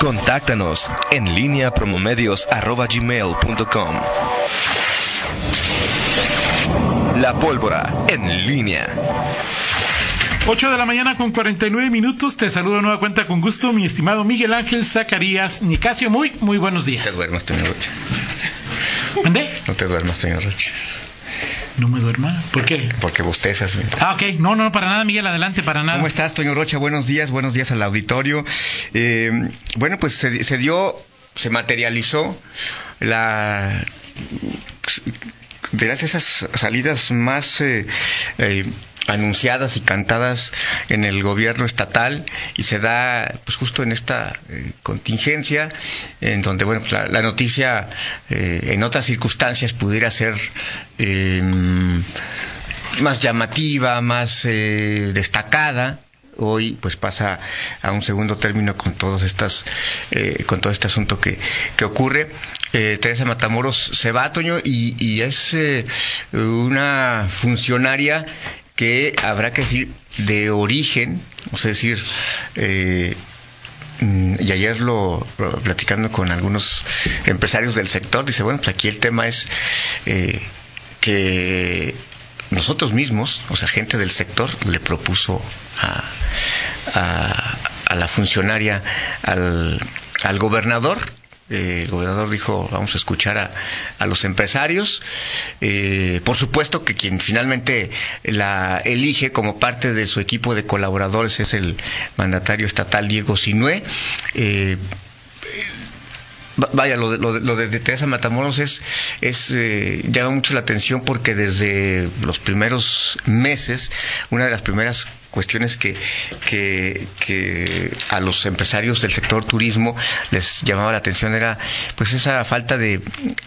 Contáctanos en línea promomedios.com. La pólvora en línea. 8 de la mañana con 49 minutos. Te saludo nueva cuenta con gusto, mi estimado Miguel Ángel Zacarías Nicasio. Muy, muy buenos días. No te duermas, señor Rocha. ¿Mandé? No te duermas, señor Rocha. No me duerma. ¿Por qué? Porque bostezas. Ah, ok. No, no, para nada, Miguel, adelante, para nada. ¿Cómo estás, Toño Rocha? Buenos días, buenos días al auditorio. Eh, bueno, pues se, se dio, se materializó la de esas salidas más eh, eh, anunciadas y cantadas en el gobierno estatal y se da pues justo en esta eh, contingencia en donde bueno pues, la, noticia eh, en otras circunstancias pudiera ser eh, más llamativa más destacada hoy pues pasa a un segundo término con todos estas eh, con todo este asunto que, que ocurre. Eh, Teresa Matamoros se va Toño y, y es eh, una funcionaria que habrá que decir de origen, es decir, eh, y ayer lo, platicando con algunos empresarios del sector, dice, bueno, pues aquí el tema es eh, que nosotros mismos, o sea, gente del sector, le propuso a, a, a la funcionaria, al, al gobernador, el gobernador dijo vamos a escuchar a, a los empresarios eh, por supuesto que quien finalmente la elige como parte de su equipo de colaboradores es el mandatario estatal Diego Sinué. Eh, vaya, lo de, lo de, lo de Teresa Matamoros es, eh, llama mucho la atención porque desde los primeros meses, una de las primeras cuestiones que, que, que, a los empresarios del sector turismo les llamaba la atención era pues esa falta de,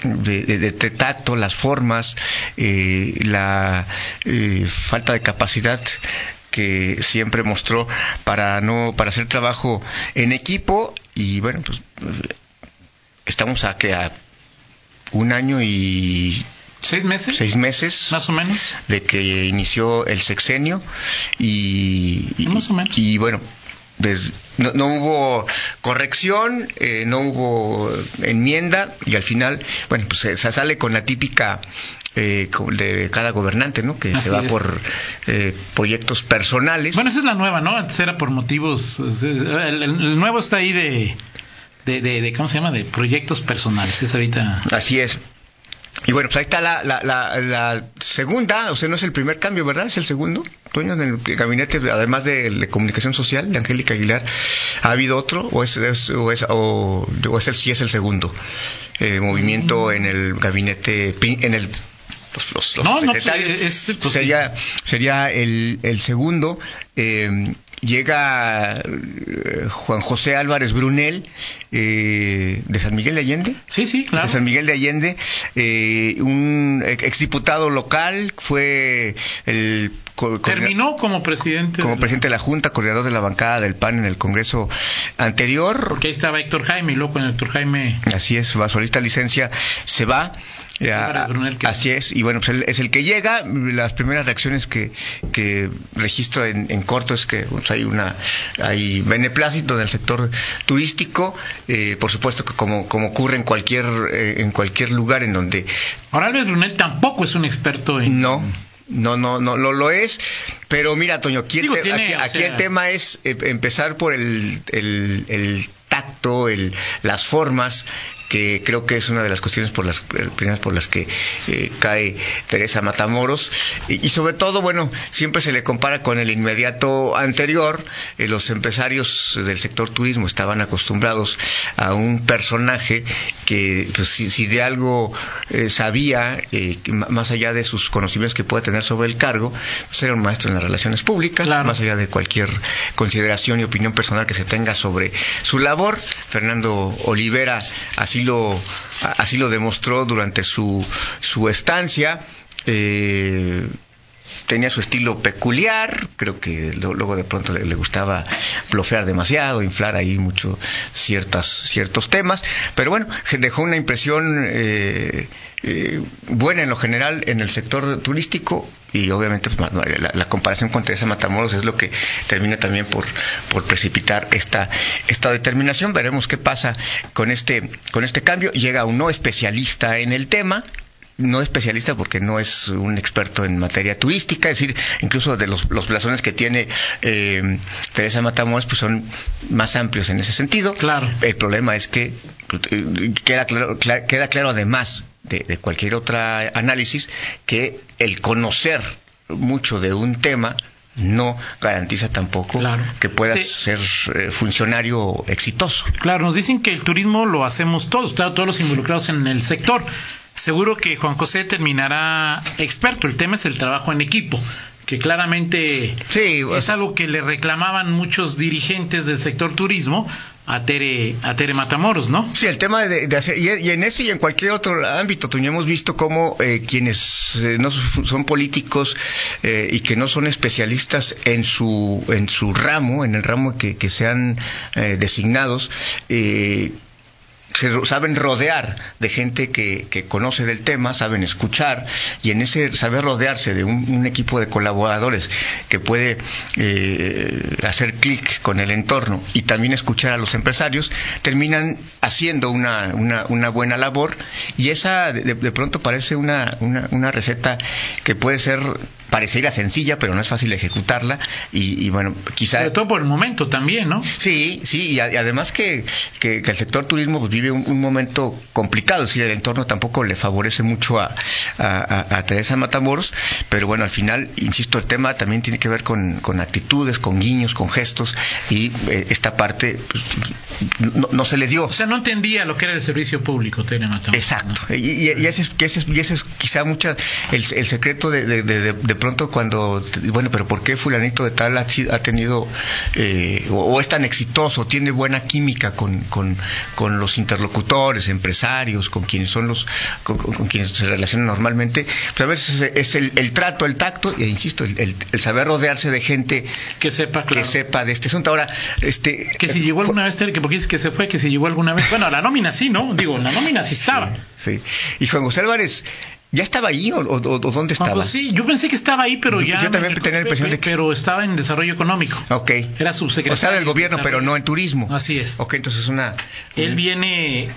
de, de, de tacto, las formas, eh, la eh, falta de capacidad que siempre mostró para no para hacer trabajo en equipo y bueno pues estamos a que a un año y seis meses seis meses más o menos de que inició el sexenio y, y más o menos y bueno des, no, no, hubo corrección, eh, no hubo enmienda y al final, bueno, pues se, se sale con la típica eh, de cada gobernante, ¿no? Que Así se va es. por eh, proyectos personales. Bueno, esa es la nueva, ¿no? Antes era por motivos. El nuevo está ahí de, de, de, de, ¿Cómo se llama? De proyectos personales. Es ahorita. Así es. Y bueno, pues ahí está la, la, la, la, segunda, o sea, no es el primer cambio, ¿verdad? Es el segundo. Dueño del gabinete, además de, de comunicación social, de Angélica Aguilar, ¿ha habido otro? ¿O es, es o es, o, o es el, sí es el segundo eh, movimiento mm. en el gabinete, en el los, los, los no. No, pues, es, pues, sería, sería el, el segundo. Eh, llega eh, Juan José Álvarez Brunel eh, de San Miguel de Allende. Sí, sí, claro. De San Miguel de Allende, eh, un exdiputado local, fue el terminó como presidente como presidente de la Junta, coordinador de la bancada del PAN en el Congreso anterior. Porque ahí estaba Héctor Jaime y luego con Héctor Jaime. Así es, va solista licencia, se va. A, Brunel, que... así es, y bueno, pues él es el que llega. Las primeras reacciones que, que registro en, en, corto es que hay una hay beneplácito en el sector turístico, eh, por supuesto que como, como ocurre en cualquier eh, en cualquier lugar en donde. Ahora Albert Brunel tampoco es un experto en. No. No, no, no, lo, lo es. Pero mira, Toño, aquí, Digo, el, te, tiene, aquí, aquí sea... el tema es eh, empezar por el, el, el tacto, el, las formas, que creo que es una de las cuestiones por las primeras por las que eh, cae Teresa Matamoros y, y, sobre todo bueno siempre se le compara con el inmediato anterior eh, los empresarios del sector turismo estaban acostumbrados a un personaje que pues, si, si, de algo eh, sabía más allá de sus conocimientos que puede tener sobre el cargo pues era un maestro en las relaciones públicas claro. más allá de cualquier consideración y opinión personal que se tenga sobre su labor Fernando Olivera así lo, así lo demostró durante su, su estancia. Eh, tenía su estilo peculiar, creo que luego de pronto le, gustaba blofear demasiado, inflar ahí mucho ciertas, ciertos temas, pero bueno, dejó una impresión eh, eh, buena en lo general en el sector turístico y obviamente pues, la, comparación con Teresa Matamoros es lo que termina también por, por precipitar esta, esta determinación. Veremos qué pasa con este, con este cambio. Llega un no especialista en el tema, no especialista porque no es un experto en materia turística, es decir, incluso de los, los blasones que tiene eh, Teresa Matamoros pues son más amplios en ese sentido. Claro. El problema es que eh, queda claro, queda claro además de, cualquier otro análisis que el conocer mucho de un tema no garantiza tampoco que puedas ser eh, funcionario exitoso. Claro, nos dicen que el turismo lo hacemos todos, todos los involucrados en el sector. Seguro que Juan José terminará experto. El tema es el trabajo en equipo, que claramente es algo que le reclamaban muchos dirigentes del sector turismo a Tere, a Tere Matamoros, ¿no? Sí, el tema de, hacer, y, en ese y en cualquier otro ámbito, Toño, hemos visto cómo eh, quienes eh, no son políticos eh, y que no son especialistas en su, en su ramo, en el ramo que, que sean designados, se saben rodear de gente que, que, conoce del tema, saben escuchar y en ese saber rodearse de un, equipo de colaboradores que puede eh, hacer clic con el entorno y también escuchar a los empresarios, terminan haciendo una, una, una buena labor y esa de, de pronto parece una, una, una receta que puede ser parecería sencilla, pero no es fácil ejecutarla. Y, bueno, quizá. Sobre todo por el momento también, ¿no? Sí, sí, y, además que, que, el sector turismo pues, vive un, momento complicado, es decir, el entorno tampoco le favorece mucho a, a, Teresa Matamoros, pero bueno, al final, insisto, el tema también tiene que ver con, con actitudes, con guiños, con gestos, y eh, esta parte pues, no, se le dio. O sea, no entendía lo que era el servicio público, Teresa Matamoros. Exacto, y, ese, es, ese, es quizá mucha el, el secreto de, de, de, de pronto cuando, bueno, pero ¿por qué fulanito de tal ha, tenido eh, o, es tan exitoso, tiene buena química con, con, con los interlocutores, empresarios, con quienes son los, con, quienes se relacionan normalmente? Pues a veces es el, el trato, el tacto, e insisto, el, el, saber rodearse de gente que sepa, que sepa de este asunto. Ahora, este que si llegó alguna vez, que porque dices que se fue, que si llegó alguna vez, bueno, la nómina sí, ¿no? Digo, la nómina sí estaba. Sí, Y Juan José Álvarez ¿Ya estaba ahí o, dónde estaba? pues sí, yo pensé que estaba ahí, pero ya. Yo también tenía la impresión de que. Pero estaba en desarrollo económico. Ok. Era subsecretario. O sea, del gobierno, pero no en turismo. Así es. Ok, entonces una. Él viene.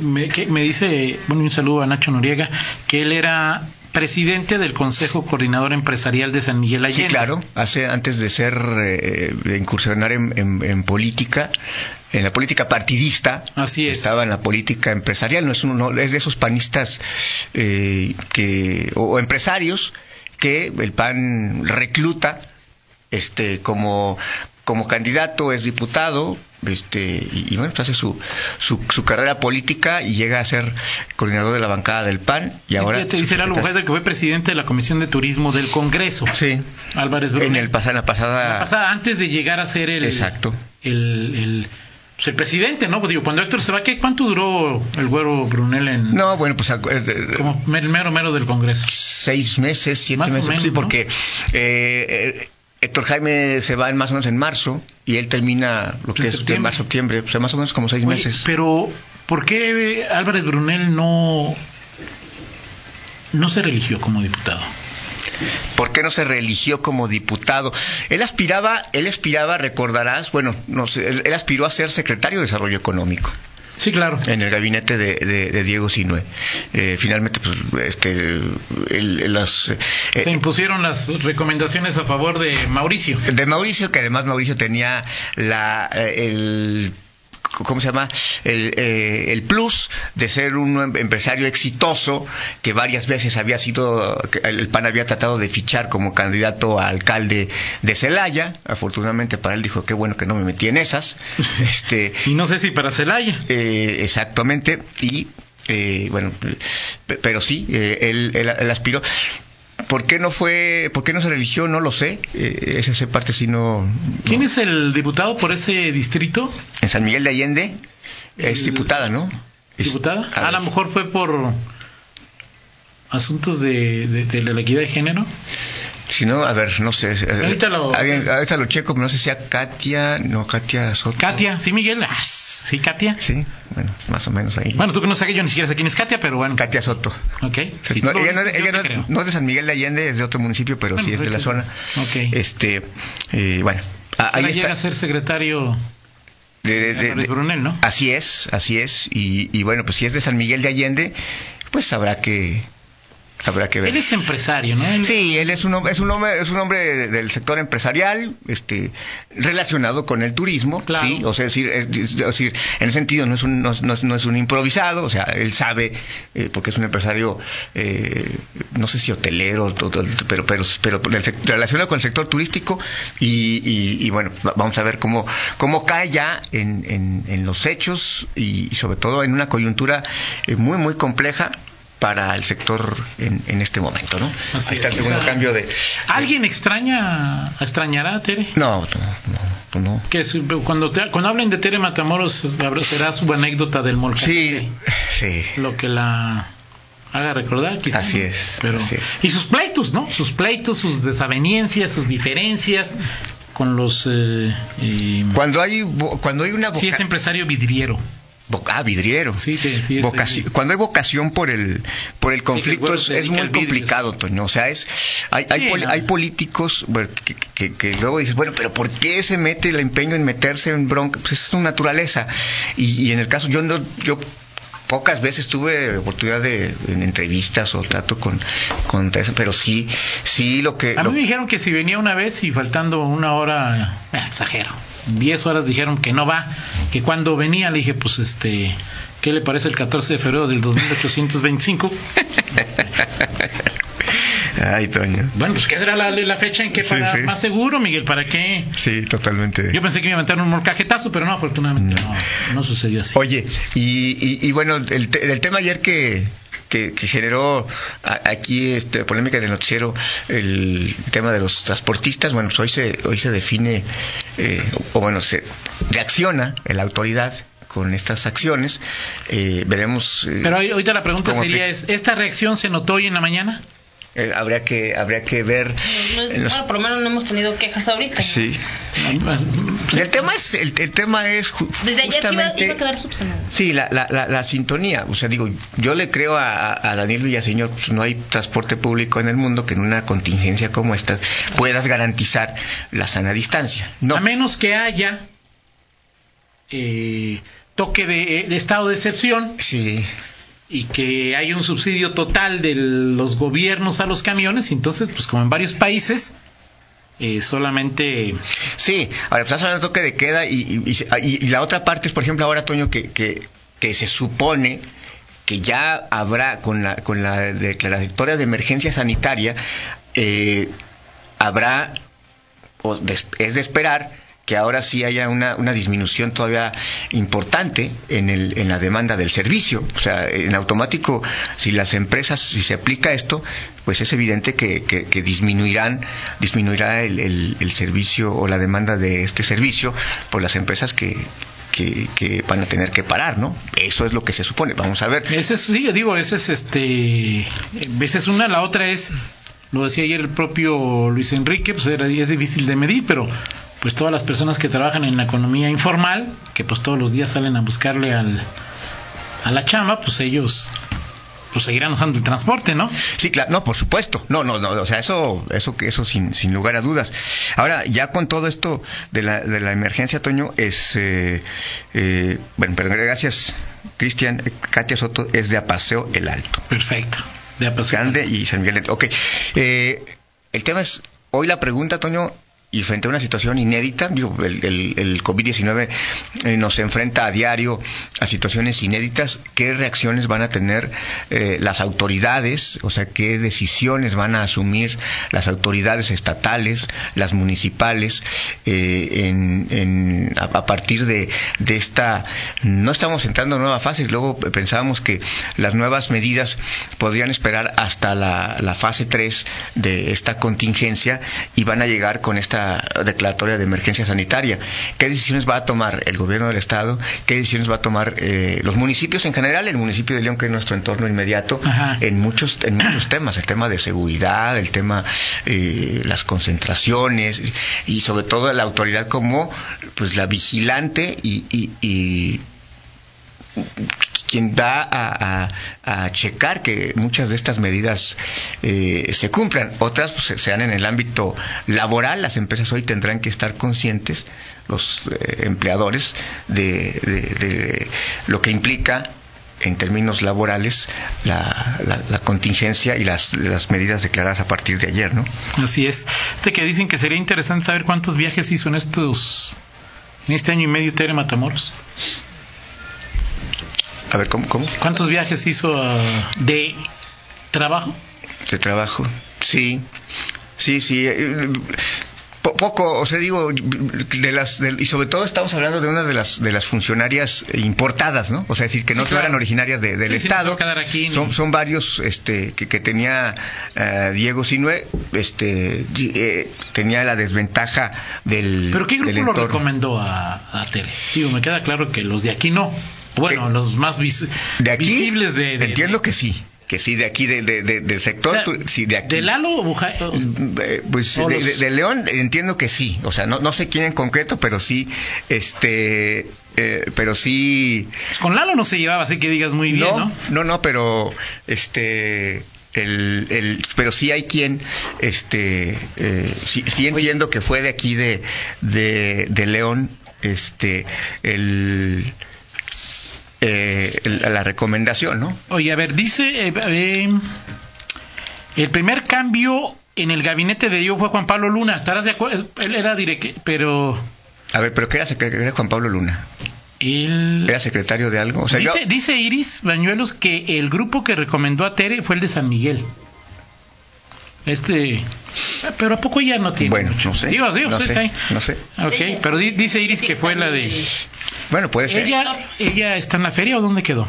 Me, me dice, bueno, un saludo a Nacho Noriega, que él era presidente del Consejo Coordinador Empresarial de San Miguel Allende. Sí, claro, hace antes de ser eh, de incursionar en, política, en la política partidista, Así es. estaba en la política empresarial, no es uno, es de esos panistas eh, que o empresarios que el PAN recluta este como como candidato es diputado este y, bueno pues hace su, su, carrera política y llega a ser coordinador de la bancada del PAN y ahora te dice la mujer que fue presidente de la comisión de turismo del Congreso sí Álvarez en el la pasada pasada antes de llegar a ser el exacto el, el pues, el presidente, ¿no? Digo, cuando Héctor se va, ¿qué, ¿cuánto duró el güero Brunel en...? No, bueno, pues... Eh, como mero mero del Congreso. Seis meses, siete meses, sí, porque eh, Héctor Jaime se va en más o menos en marzo y él termina lo que es en marzo, septiembre, o sea, más o menos como seis meses. Pero, ¿por qué Álvarez Brunel no, no se religió como diputado? ¿Por qué no se religió como diputado? Él aspiraba, él aspiraba, recordarás, bueno, no sé, él aspiró a ser secretario de Desarrollo Económico. Sí, claro. En el gabinete de, Diego Sinue. Eh, finalmente, pues, este, las... Eh, Se impusieron las recomendaciones a favor de Mauricio. De Mauricio, que además Mauricio tenía la, eh, el ¿cómo se llama? Eh, el, plus de ser un empresario exitoso que varias veces había sido, el PAN había tratado de fichar como candidato a alcalde de Celaya. Afortunadamente para él dijo, qué bueno que no me metí en esas. este, y no sé si para Celaya. Eh, exactamente. Y eh, bueno, pero sí, él, él, aspiró. ¿Por qué no fue, por qué no se religió? No lo sé. Eh, esa parte sí no, ¿Quién es el diputado por ese distrito? En San Miguel de Allende es diputada, ¿no? ¿Diputada? a, lo mejor fue por asuntos de, de, la equidad de género. Si no, a ver, no sé. Eh, ahorita lo, ahorita lo checo, no sé si sea Katia, no, Katia Soto. Katia, sí, Miguel. Ah, sí, Katia. Sí, bueno, más o menos ahí. Bueno, tú que no sabes, yo ni siquiera sé quién es Katia, pero bueno. Katia Soto. Ok. No, ella, no, ella no, es de San Miguel de Allende, es de otro municipio, pero sí es de la zona. Ok. Este, eh, bueno. Ahí está. llega a ser secretario de, de, Brunel, ¿no? Así es, así es. Y, y, bueno, pues si es de San Miguel de Allende, pues habrá que habrá que ver. Él es empresario, ¿no? Sí, él es un hombre, es un hombre, es un hombre del sector empresarial, este, relacionado con el turismo, claro. sí, o sea, es decir, en ese sentido no es un, no, no, es un improvisado, o sea, él sabe, eh, porque es un empresario, eh, no sé si hotelero, pero, pero, pero relacionado con el sector turístico y, y, bueno, vamos a ver cómo, cómo cae ya en, en, en los hechos y, y sobre todo en una coyuntura eh, muy, muy compleja para el sector en, en este momento, ¿no? Ahí está el segundo cambio de... ¿Alguien extraña, extrañará a Tere? No, no, no. Que cuando, cuando hablen de Tere Matamoros será su anécdota del molcajete. Sí, sí. Lo que la haga recordar, quizás. Así es, Pero, así es. Y sus pleitos, ¿no? Sus pleitos, sus desavenencias, sus diferencias con los... Eh, eh, cuando hay cuando hay una... Sí, es empresario vidriero ah, vidriero. Sí, sí, Cuando hay vocación por el por el conflicto es, muy complicado, Toño. O sea, es hay, hay, políticos que, que, luego dices, bueno, pero ¿por qué se mete el empeño en meterse en bronca? Pues es su naturaleza. Y, en el caso, yo no, yo pocas veces tuve oportunidad de en entrevistas o trato con, con pero sí, sí lo que... A mí me dijeron que si venía una vez y faltando una hora, eh, exagero, 10 horas dijeron que no va, que cuando venía le dije, pues este, ¿qué le parece el 14 de febrero del 2825? Ay, Toño. Bueno, pues ¿qué era la, fecha en que para más seguro, Miguel? ¿Para qué? Sí, totalmente. Yo pensé que iba a meter un molcajetazo, pero no, afortunadamente no, no, sucedió así. Oye, y, y, bueno, el, el tema ayer que, que, generó aquí este, polémica del noticiero el tema de los transportistas. Bueno, pues hoy se, hoy se define, eh, o bueno, se reacciona en la autoridad con estas acciones. Eh, veremos. Eh, Pero ahorita la pregunta sería: ¿es, ¿esta reacción se notó hoy en la mañana? Eh, habría que habría que ver. Bueno, por lo menos no hemos tenido quejas ahorita. Sí. El tema es el, tema es desde ayer iba, a quedar subsanado. Sí la, la, la, sintonía. O sea digo yo le creo a, a Daniel Villaseñor pues no hay transporte público en el mundo que en una contingencia como esta puedas garantizar la sana distancia. No. A menos que haya eh, toque de, de estado de excepción. Sí y que hay un subsidio total de los gobiernos a los camiones, entonces, pues como en varios países, eh, solamente... Sí, ahora pues hablando de toque de queda y, y, la otra parte es, por ejemplo, ahora, Toño, que, que, que se supone que ya habrá con la, con la declaratoria de emergencia sanitaria, eh, habrá, o es de esperar, que ahora sí haya una, una disminución todavía importante en, el, en la demanda del servicio. O sea, en automático, si las empresas, si se aplica esto, pues es evidente que, que, disminuirán, disminuirá el, el, servicio o la demanda de este servicio por las empresas que, que, van a tener que parar, ¿no? Eso es lo que se supone. Vamos a ver. Ese es, sí, digo, ese es este, esa es una, la otra es, lo decía ayer el propio Luis Enrique, pues era, es difícil de medir, pero pues todas las personas que trabajan en la economía informal, que pues todos los días salen a buscarle al, a la chama, pues ellos pues seguirán usando el transporte, ¿no? Sí, claro, no, por supuesto. No, no, no, o sea, eso eso eso sin, sin lugar a dudas. Ahora, ya con todo esto de la, de la emergencia, Toño, es eh, eh, bueno, pero gracias, Cristian, Katia Soto es de Apaseo El Alto. Perfecto. De Apaseo. Grande y San Miguel. Ok. Eh, el tema es hoy la pregunta, Toño, y frente a una situación inédita, digo, el, el, COVID-19 eh, nos enfrenta a diario a situaciones inéditas, ¿qué reacciones van a tener eh, las autoridades? O sea, ¿qué decisiones van a asumir las autoridades estatales, las municipales, eh, en, a, partir de, de, esta... No estamos entrando en nueva fase, luego pensábamos que las nuevas medidas podrían esperar hasta la, la fase 3 de esta contingencia y van a llegar con esta esta declaratoria de emergencia sanitaria. ¿Qué decisiones va a tomar el gobierno del Estado? ¿Qué decisiones va a tomar eh, los municipios en general? El municipio de León, que es nuestro entorno inmediato, en muchos, en muchos temas, el tema de seguridad, el tema, eh, las concentraciones y sobre todo la autoridad como pues la vigilante y quien va a, checar que muchas de estas medidas eh, se cumplan. Otras pues, sean en el ámbito laboral. Las empresas hoy tendrán que estar conscientes, los eh, empleadores, de, lo que implica en términos laborales la, contingencia y las, las, medidas declaradas a partir de ayer, ¿no? Así es. Este que dicen que sería interesante saber cuántos viajes hizo en estos en este año y medio Tere Matamoros. A ver, ¿cómo? cómo? ¿Cuántos viajes hizo de trabajo? De trabajo, sí. Sí, sí. Eh, poco, o sea, digo, de las, y sobre todo estamos hablando de una de las de las funcionarias importadas, ¿no? O sea, decir que no eran originarias del Estado. son, son varios, este, que, que tenía uh, Diego Sinue, este, eh, tenía la desventaja del. ¿Pero qué grupo lo recomendó a, a Tere? Digo, me queda claro que los de aquí no. Bueno, los más de aquí, visibles de, Entiendo que sí que sí de aquí de, del sector sí de aquí. de Lalo eh, pues de, León entiendo que sí. O sea no, no sé quién en concreto pero sí este eh, pero sí. Pues con Lalo no se llevaba así que digas muy bien no no no, pero este el, el, pero sí hay quien este eh, sí, sí, entiendo que fue de aquí de, de, de León este el eh, la recomendación, ¿no? Oye, a ver, dice, eh, eh, el primer cambio en el gabinete de Dios fue Juan Pablo Luna. ¿Estarás de acuerdo? Él era directo, pero... A ver, pero ¿qué era, secretario, Juan Pablo Luna? ¿Era secretario de algo? dice, Iris Bañuelos que el grupo que recomendó a Tere fue el de San Miguel. Este, pero a poco ya no tiene. Bueno, no sé. Digo, no, sé no sé. Ok, pero dice Iris que fue la de. Bueno, puede ser. Ella, ella está en la feria o dónde quedó?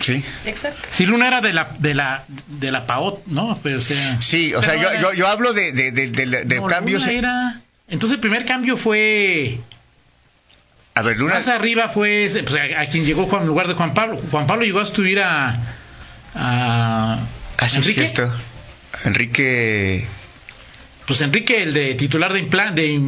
Sí. Exacto. Si Luna era de la de la de la PAOT, ¿no? Pero, o sea, sí, o sea, yo, yo, yo, hablo de, de, de, de cambios. Era... Entonces el primer cambio fue a ver, Luna... Más arriba fue pues, a, quien llegó en lugar de Juan Pablo. Juan Pablo llegó a estudiar a, a Así Enrique. Es Enrique. Pues Enrique, el de titular de implante, de,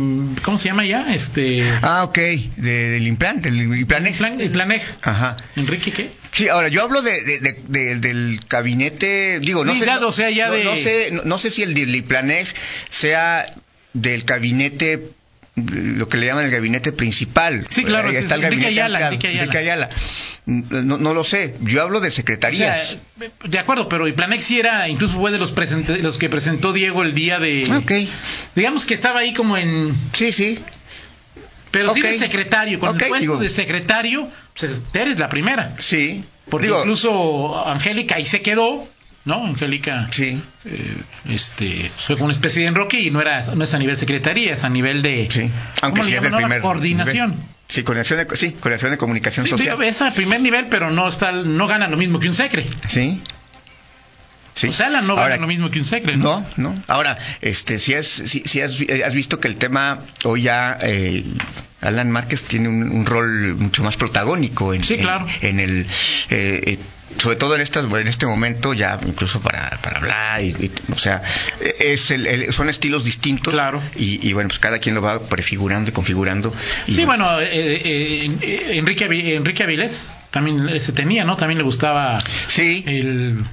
¿cómo se llama ya? Este. Ah, ok, del implante, del Implaneg. Implaneg. Ajá. ¿Enrique qué? Sí, ahora yo hablo de, de, del gabinete, digo, no sé. o sea, ya no, de... no, sé, no, sé si el del Implaneg sea del gabinete lo que le llaman el gabinete principal. Sí, claro, está el gabinete Ayala, Ayala. No, no, lo sé, yo hablo de secretarías. de acuerdo, pero Planex sí era, incluso fue de los, los que presentó Diego el día de... Ok. Digamos que estaba ahí como en... Sí, sí. Pero sí de secretario, con el puesto de secretario, pues eres la primera. Sí. Porque incluso Angélica ahí se quedó, ¿no? Angélica. Sí. Eh, este, fue como una especie de enroque y no era no es a nivel secretaría, es a nivel de. Sí. Aunque sí es el primer coordinación. Sí, coordinación de, sí, coordinación de comunicación sí, social. es al primer nivel, pero no está, no gana lo mismo que un secre. Sí. Sí. O sea, la no gana lo mismo que un secre. ¿no? no, no. Ahora, este, si, es, si, si has, has, visto que el tema hoy ya eh, Alan Márquez tiene un, rol mucho más protagónico en, sí, claro. en, el eh, eh sobre todo en estas en este momento ya incluso para, para hablar y, o sea es el, son estilos distintos claro y, bueno pues cada quien lo va prefigurando y configurando sí bueno, eh, eh, Enrique Enrique Avilés también se tenía no también le gustaba sí el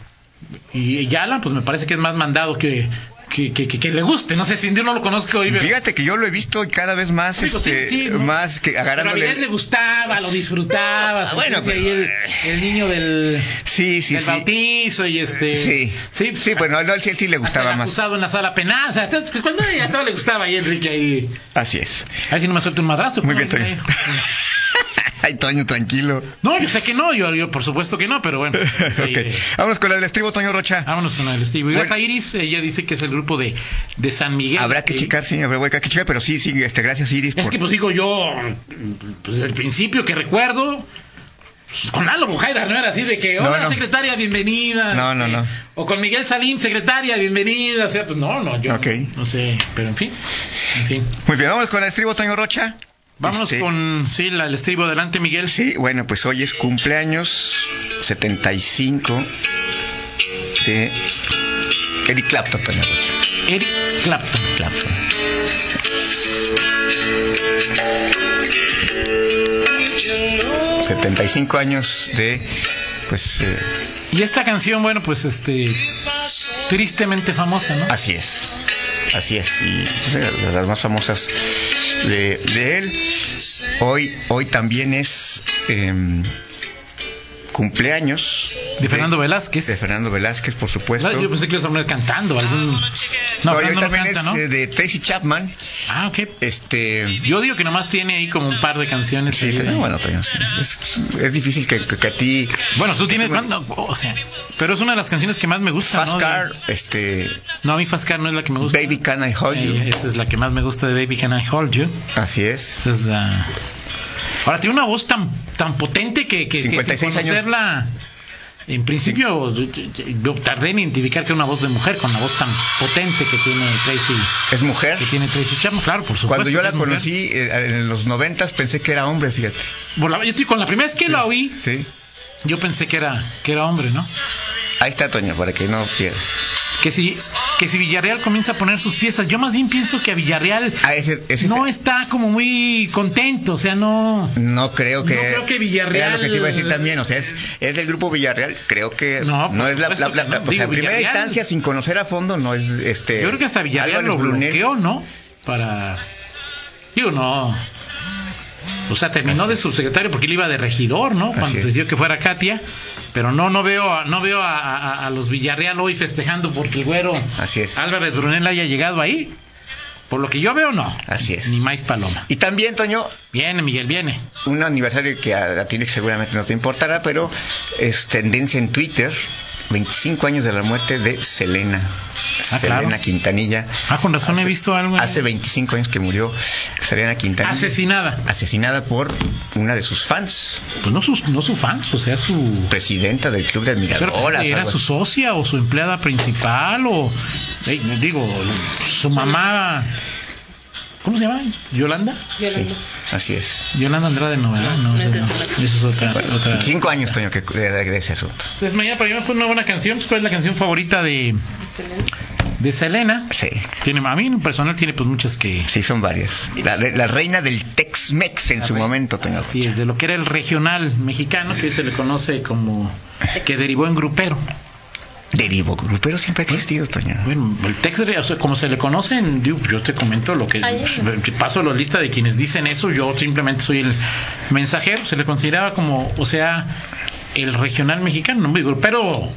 y Yala pues me parece que es más mandado que que, que, que, le guste. No sé si yo no lo conozco. Fíjate que yo lo he visto cada vez más, pues este, más que agarrándole. Pero a le gustaba, lo disfrutaba. Ah, bueno, pero... el, el, niño del, sí, sí, del bautizo y este. Sí, sí, sí bueno, a él sí, sí le gustaba más. acusado en la sala penal. O sea, cuando a todo le gustaba ahí Enrique ahí. Así es. A ver si no me suelta un madrazo. Muy bien, Ay, Toño, tranquilo. No, yo sé que no, yo, yo por supuesto que no, pero bueno. okay. Vámonos con el estivo, Toño Rocha. Vámonos con el estivo. Y bueno. a Iris, ella dice que es el grupo de, de San Miguel. Habrá que checar, sí, habrá que checar, pero sí, sí, este, gracias Iris. Es que pues digo yo, pues desde el principio que recuerdo, pues, con Lalo Bujaira, no era así de que, hola secretaria, bienvenida. No, no, no. O con Miguel Salim, secretaria, bienvenida. O sea, pues no, no, yo no sé, pero en fin, en fin. Muy bien, vamos con el estribo, Toño Rocha. Vámonos este, con, sí, la, el estribo adelante, Miguel. Sí, bueno, pues hoy es cumpleaños 75 de Eric Clapton, Toño. Eric Clapton. Clapton. 75 años de pues eh, y esta canción bueno pues este tristemente famosa no así es así es y pues, las más famosas de, de, él. Hoy hoy también es eh, cumpleaños. De Fernando Velázquez. De Fernando Velázquez, por supuesto. yo pensé que iba a cantando algún. No, no también es eh, de Tracy Chapman. Ah, ok. Este. Yo digo que nomás tiene ahí como un par de canciones. Sí, bueno, sí. es, es, difícil que, que, a ti. Bueno, tú tienes. o sea, pero es una de las canciones que más me gusta. Fast Car, este. No, a mí Fast Car no es la que me gusta. Baby Can I Hold You. Eh, esa es la que más me gusta de Baby Can I Hold You. Así es. Esa es la. Ahora tiene una voz tan tan potente que, que, 56 que años. En principio, yo tardé en identificar que era una voz de mujer con la voz tan potente que tiene Tracy. ¿Es mujer? Que tiene Tracy Chapman, claro, por supuesto. Cuando yo la conocí eh, en los noventas pensé que era hombre, fíjate. yo estoy con la primera vez que la oí, sí. yo pensé que era, que era hombre, ¿no? Ahí está, Toño, para que no pierdas que si que si Villarreal comienza a poner sus piezas, yo más bien pienso que a Villarreal ah, no está como muy contento, o sea, no. No creo que no creo que Villarreal era lo que te iba a decir también, o sea, es, es del grupo Villarreal, creo que no, no es la, la, o sea, en primera instancia sin conocer a fondo no es este Yo creo que hasta Villarreal lo bloqueó, ¿no? Para digo, no o sea, terminó de subsecretario porque él iba de regidor, ¿no? Cuando se dio que fuera Katia. Pero no, no veo, no veo a, los Villarreal hoy festejando porque el güero Así es. Álvarez Brunel haya llegado ahí. Por lo que yo veo, no. Así es. Ni más paloma. Y también, Toño. Viene, Miguel, viene. Un aniversario que a, ti seguramente no te importará, pero es tendencia en Twitter 25 años de la muerte de Selena. Ah, Selena Quintanilla. Ah, con razón he visto algo. Hace 25 años que murió Selena Quintanilla. Asesinada. Asesinada por una de sus fans. Pues no su, no su fans, o sea, su... Presidenta del club de admiradoras. ¿Era su socia o su empleada principal o... digo, su mamá ¿Cómo se llama? ¿Yolanda? Yolanda. Sí, así es. Yolanda Andrade no, ¿verdad? No, no, no. Eso es otra, otra... Cinco años, Toño, que, de, de, ese asunto. Pues mañana para mí me una buena canción. Pues, ¿Cuál es la canción favorita de... Selena? De Selena. Sí. Tiene, a mí en personal tiene pues muchas que... Sí, son varias. La, la reina del Tex-Mex en su momento, Toño. Así es, de lo que era el regional mexicano, que hoy se le conoce como... que derivó en grupero. Derivo, pero siempre ha existido, Toño. Bueno, el texto, o sea, como se le conocen, yo te comento lo que paso la lista de quienes dicen eso, yo simplemente soy el mensajero, se le consideraba como, o sea, el regional mexicano, no pero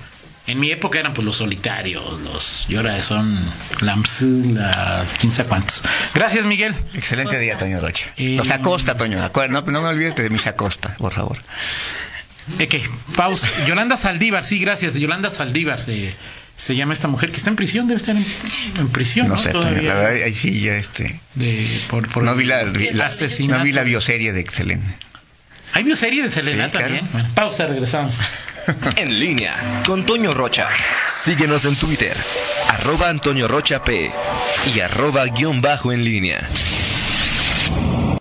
en mi época eran pues los solitarios, los y ahora son Lamps, la quién sabe cuántos. Gracias, Miguel. Excelente día, Toño Rocha. Eh, los Acosta, Toño, no, no me olvides de mis Acosta, por favor. Ok, pausa. Yolanda Saldívar, sí, gracias. Yolanda Saldívar se, se llama esta mujer que está en prisión, debe estar en, prisión. No, sé, Todavía. la verdad, ahí sí ya este. De, por, por no, vi la, no vi la bioserie de Selena. ¿Hay bioserie de Selena también? pausa, regresamos. en línea con Toño Rocha. Síguenos en Twitter, arroba Antonio Rocha P y arroba guion bajo en línea.